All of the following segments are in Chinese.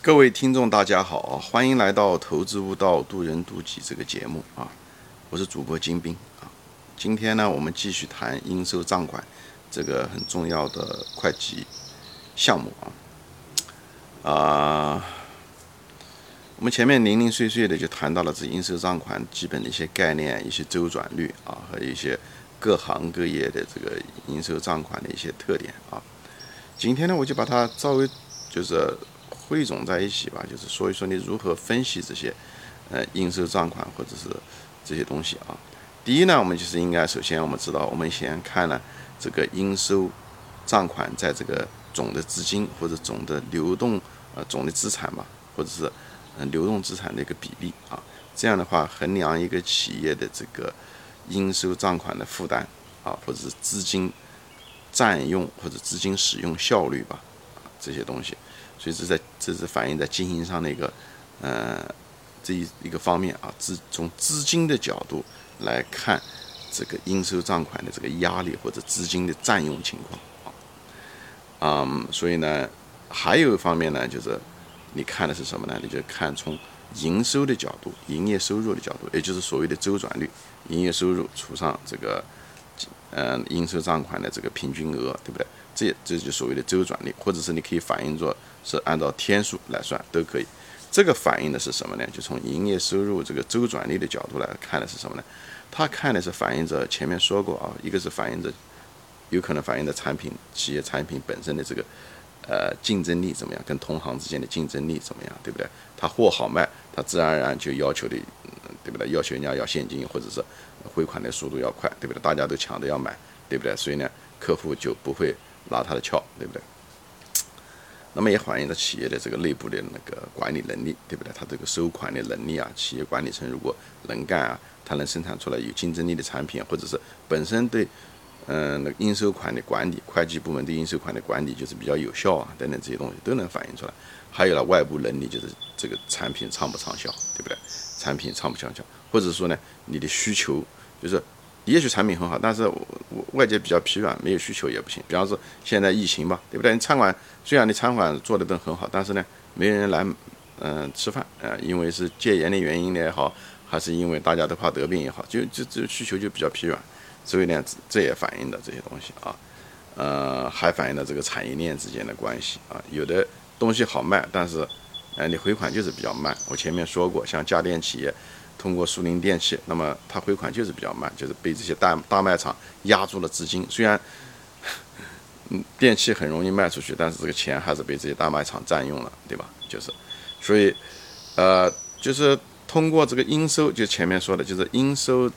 各位听众，大家好啊！欢迎来到《投资悟道，渡人渡己》这个节目啊！我是主播金兵啊。今天呢，我们继续谈应收账款这个很重要的会计项目啊。啊，我们前面零零碎碎的就谈到了这应收账款基本的一些概念、一些周转率啊，和一些各行各业的这个应收账款的一些特点啊。今天呢，我就把它稍微就是。汇总在一起吧，就是说一说你如何分析这些，呃，应收账款或者是这些东西啊。第一呢，我们就是应该首先我们知道，我们先看呢这个应收账款在这个总的资金或者总的流动呃总的资产吧，或者是嗯流动资产的一个比例啊。这样的话，衡量一个企业的这个应收账款的负担啊，或者是资金占用或者资金使用效率吧，啊这些东西。所以这在这是反映在经营上的一个，呃，这一一个方面啊，资从资金的角度来看这个应收账款的这个压力或者资金的占用情况啊，嗯，所以呢，还有一方面呢，就是你看的是什么呢？你就看从营收的角度，营业收入的角度，也就是所谓的周转率，营业收入除上这个，呃，应收账款的这个平均额，对不对？这这就所谓的周转率，或者是你可以反映作是按照天数来算都可以。这个反映的是什么呢？就从营业收入这个周转率的角度来看的是什么呢？它看的是反映着前面说过啊，一个是反映着有可能反映的产品企业产品本身的这个呃竞争力怎么样，跟同行之间的竞争力怎么样，对不对？它货好卖，它自然而然就要求的，对不对？要求人家要现金，或者是汇款的速度要快，对不对？大家都抢着要买，对不对？所以呢，客户就不会。拉他的窍，对不对？那么也反映了企业的这个内部的那个管理能力，对不对？他这个收款的能力啊，企业管理层如果能干啊，他能生产出来有竞争力的产品，或者是本身对，嗯，那个应收款的管理，会计部门对应收款的管理就是比较有效啊，等等这些东西都能反映出来。还有呢外部能力，就是这个产品畅不畅销，对不对？产品畅不畅销，或者说呢，你的需求就是。也许产品很好，但是外界比较疲软，没有需求也不行。比方说现在疫情吧，对不对？你餐馆虽然你餐馆做的都很好，但是呢，没人来，嗯，吃饭，呃，因为是戒严的原因也好，还是因为大家都怕得病也好，就就这需求就比较疲软。所以呢，这也反映的这些东西啊，呃，还反映了这个产业链之间的关系啊。有的东西好卖，但是，呃，你回款就是比较慢。我前面说过，像家电企业。通过苏宁电器，那么它回款就是比较慢，就是被这些大大卖场压住了资金。虽然，嗯，电器很容易卖出去，但是这个钱还是被这些大卖场占用了，对吧？就是，所以，呃，就是通过这个应收，就前面说的，就是应收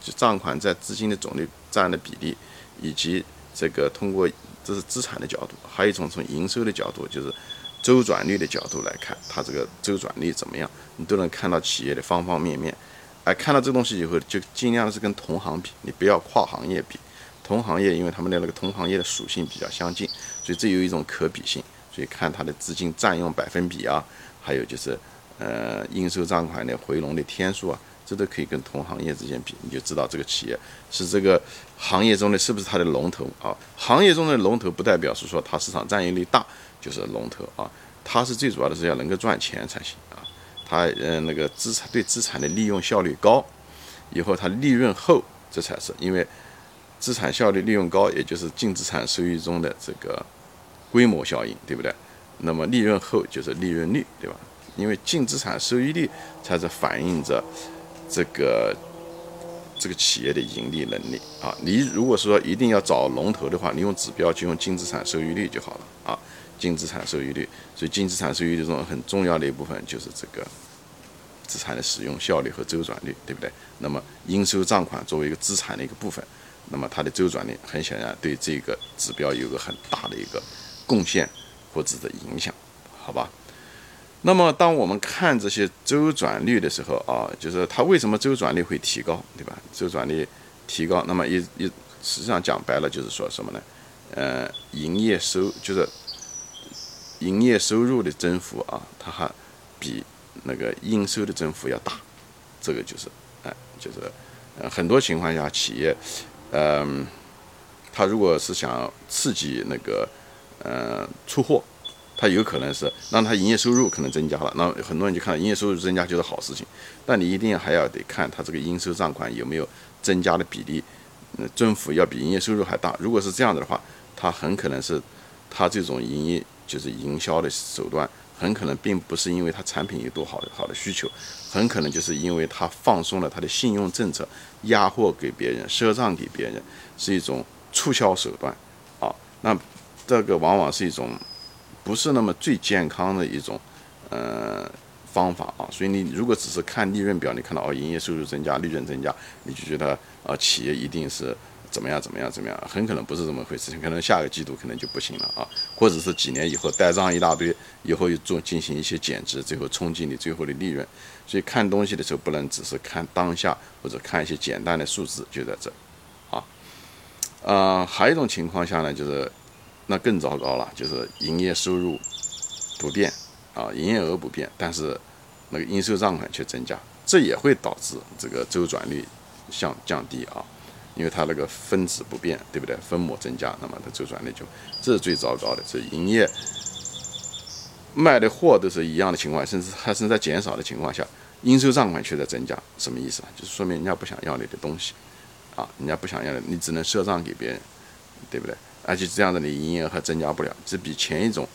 就账款在资金的总率占的比例，以及这个通过这是资产的角度，还有一种从营收的角度，就是。周转率的角度来看，它这个周转率怎么样？你都能看到企业的方方面面。哎，看到这东西以后，就尽量是跟同行比，你不要跨行业比。同行业，因为他们的那个同行业的属性比较相近，所以这有一种可比性。所以看它的资金占用百分比啊，还有就是呃应收账款的回笼的天数啊，这都可以跟同行业之间比，你就知道这个企业是这个行业中的是不是它的龙头啊？行业中的龙头不代表是说它市场占有率大。就是龙头啊，它是最主要的是要能够赚钱才行啊。它嗯那个资产对资产的利用效率高，以后它利润厚，这才是因为资产效率利用高，也就是净资产收益中的这个规模效应，对不对？那么利润厚就是利润率，对吧？因为净资产收益率才是反映着这个这个企业的盈利能力啊。你如果说一定要找龙头的话，你用指标就用净资产收益率就好了啊。净资产收益率，所以净资产收益率中很重要的一部分就是这个资产的使用效率和周转率，对不对？那么应收账款作为一个资产的一个部分，那么它的周转率很显然对这个指标有个很大的一个贡献或者的影响，好吧？那么当我们看这些周转率的时候啊，就是它为什么周转率会提高，对吧？周转率提高，那么一一实际上讲白了就是说什么呢？呃，营业收就是。营业收入的增幅啊，它还比那个应收的增幅要大，这个就是，哎，就是呃，很多情况下企业，嗯，他如果是想刺激那个呃出货，它有可能是让他营业收入可能增加了，那很多人就看到营业收入增加就是好事情，但你一定还要得看它这个应收账款有没有增加的比例，嗯，增幅要比营业收入还大。如果是这样子的话，它很可能是它这种营业就是营销的手段，很可能并不是因为它产品有多好的好的需求，很可能就是因为它放松了他的信用政策，压货给别人，赊账给别人，是一种促销手段啊。那这个往往是一种不是那么最健康的一种呃方法啊。所以你如果只是看利润表，你看到哦营业收入增加，利润增加，你就觉得啊企业一定是。怎么样？怎么样？怎么样？很可能不是这么回事，情可能下个季度可能就不行了啊，或者是几年以后呆账一大堆，以后又做进行一些减值，最后冲击你最后的利润。所以看东西的时候不能只是看当下，或者看一些简单的数字，就在这，啊，呃，还有一种情况下呢，就是那更糟糕了，就是营业收入不变啊，营业额不变，但是那个应收账款却增加，这也会导致这个周转率向降低啊。因为它那个分子不变，对不对？分母增加，那么它周转率就，这是最糟糕的。这营业卖的货都是一样的情况，甚至还是在减少的情况下，应收账款却在增加，什么意思啊？就是说明人家不想要你的东西，啊，人家不想要的，你只能赊账给别人，对不对？而且这样的你营业额还增加不了，这比前一种，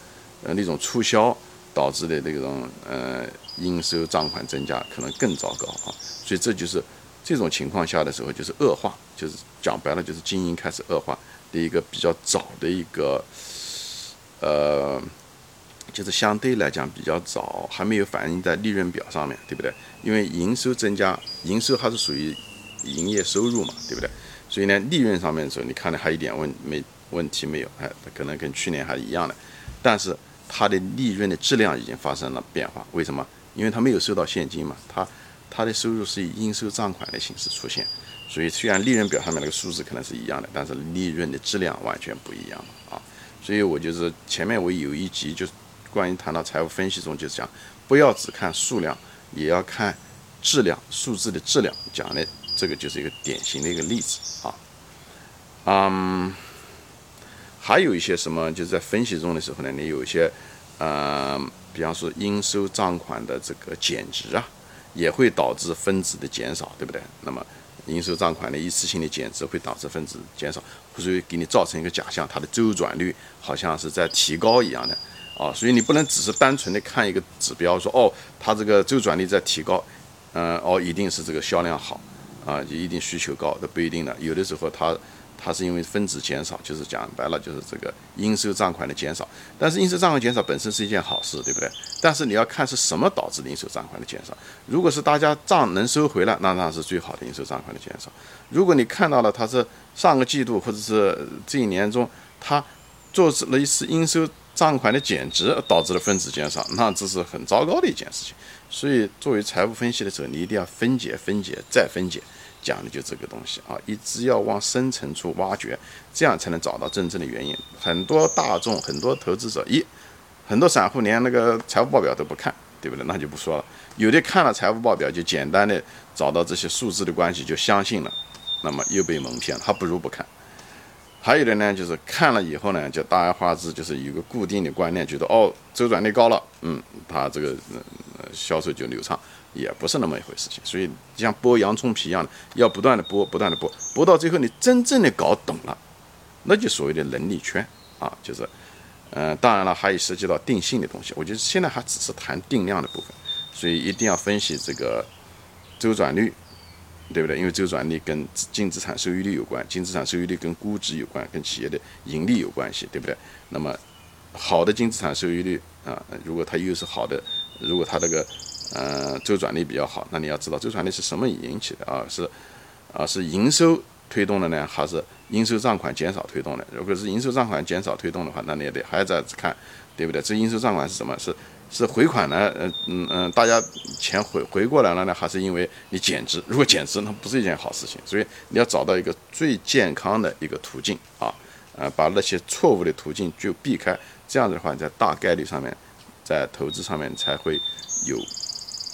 呃，那种促销导致的那种呃应收账款增加可能更糟糕啊。所以这就是。这种情况下的时候，就是恶化，就是讲白了，就是经营开始恶化的一个比较早的一个，呃，就是相对来讲比较早，还没有反映在利润表上面对不对？因为营收增加，营收还是属于营业收入嘛，对不对？所以呢，利润上面的时候，你看的还一点问没问题没有？哎，可能跟去年还是一样的，但是它的利润的质量已经发生了变化，为什么？因为它没有收到现金嘛，它。它的收入是以应收账款的形式出现，所以虽然利润表上面那个数字可能是一样的，但是利润的质量完全不一样啊。所以我就是前面我有一集就是关于谈到财务分析中，就是讲不要只看数量，也要看质量，数字的质量。讲的这个就是一个典型的一个例子啊。嗯，还有一些什么就是在分析中的时候呢，你有一些呃，比方说应收账款的这个减值啊。也会导致分子的减少，对不对？那么应收账款的一次性的减值会导致分子减少，所以给你造成一个假象，它的周转率好像是在提高一样的啊。所以你不能只是单纯的看一个指标说哦，它这个周转率在提高，嗯，哦，一定是这个销量好啊，一定需求高，那不一定的。有的时候它。它是因为分子减少，就是讲白了，就是这个应收账款的减少。但是应收账款减少本身是一件好事，对不对？但是你要看是什么导致应收账款的减少。如果是大家账能收回来，那那是最好的应收账款的减少。如果你看到了它是上个季度或者是这一年中，它做了一次应收账款的减值，导致了分子减少，那这是很糟糕的一件事情。所以作为财务分析的时候，你一定要分解、分解再分解。讲的就这个东西啊，一直要往深层处挖掘，这样才能找到真正的原因。很多大众、很多投资者，一很多散户连那个财务报表都不看，对不对？那就不说了。有的看了财务报表，就简单的找到这些数字的关系，就相信了，那么又被蒙骗了。他不如不看。还有的呢，就是看了以后呢，就大而化之，就是有个固定的观念，觉得哦，周转率高了，嗯，他这个呃销售就流畅。也不是那么一回事情，所以像剥洋葱皮一样的，要不断的剥，不断的剥，剥到最后你真正的搞懂了，那就所谓的能力圈啊，就是，嗯，当然了，还有涉及到定性的东西。我觉得现在还只是谈定量的部分，所以一定要分析这个周转率，对不对？因为周转率跟净资产收益率有关，净资产收益率跟估值有关，跟企业的盈利有关系，对不对？那么好的净资产收益率啊，如果它又是好的，如果它这个。呃，周转率比较好，那你要知道周转率是什么引起的啊？是啊，是营收推动的呢，还是应收账款减少推动的？如果是应收账款减少推动的话，那你也得还在看，对不对？这应收账款是什么？是是回款呢？嗯嗯嗯，大家钱回回过来了呢，还是因为你减值？如果减值，那不是一件好事情。所以你要找到一个最健康的一个途径啊，呃，把那些错误的途径就避开。这样子的话，在大概率上面，在投资上面才会有。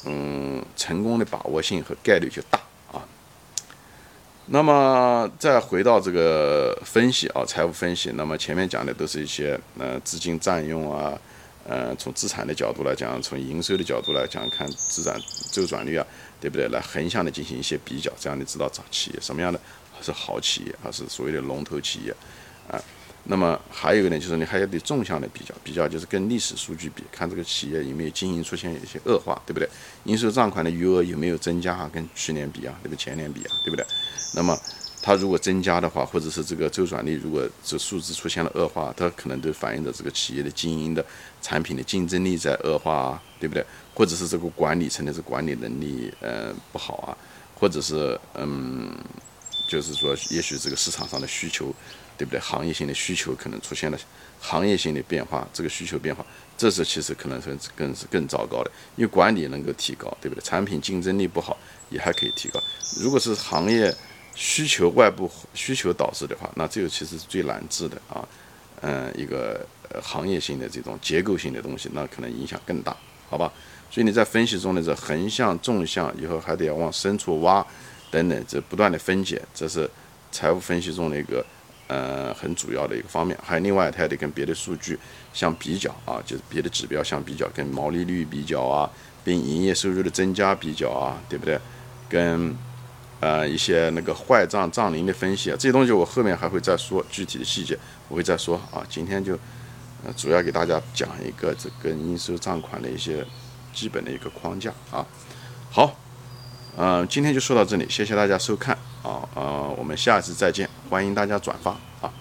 嗯，成功的把握性和概率就大啊。那么再回到这个分析啊，财务分析，那么前面讲的都是一些呃资金占用啊，呃，从资产的角度来讲，从营收的角度来讲，看资产周转率啊，对不对？来横向的进行一些比较，这样你知道找企业什么样的是好企业，还是所谓的龙头企业啊？那么还有一个呢，就是你还要得纵向的比较，比较就是跟历史数据比，看这个企业有没有经营出现一些恶化，对不对？应收账款的余额有没有增加啊？跟去年比啊，对不对？前年比啊，对不对？那么它如果增加的话，或者是这个周转率如果这数字出现了恶化，它可能都反映着这个企业的经营的产品的竞争力在恶化啊，对不对？或者是这个管理层的这管理能力呃不好啊，或者是嗯，就是说也许这个市场上的需求。对不对？行业性的需求可能出现了行业性的变化，这个需求变化，这是其实可能是更是更糟糕的。因为管理能够提高，对不对？产品竞争力不好也还可以提高。如果是行业需求外部需求导致的话，那这个其实是最难治的啊。嗯，一个呃行业性的这种结构性的东西，那可能影响更大，好吧？所以你在分析中的这横向、纵向，以后还得要往深处挖，等等，这不断的分解，这是财务分析中的一个。呃，很主要的一个方面，还有另外，它还得跟别的数据相比较啊，就是别的指标相比较，跟毛利率比较啊，跟营业收入的增加比较啊，对不对？跟呃一些那个坏账账龄的分析啊，这些东西我后面还会再说具体的细节，我会再说啊。今天就呃主要给大家讲一个这个应收账款的一些基本的一个框架啊。好，嗯，今天就说到这里，谢谢大家收看。啊呃，我们下次再见，欢迎大家转发啊。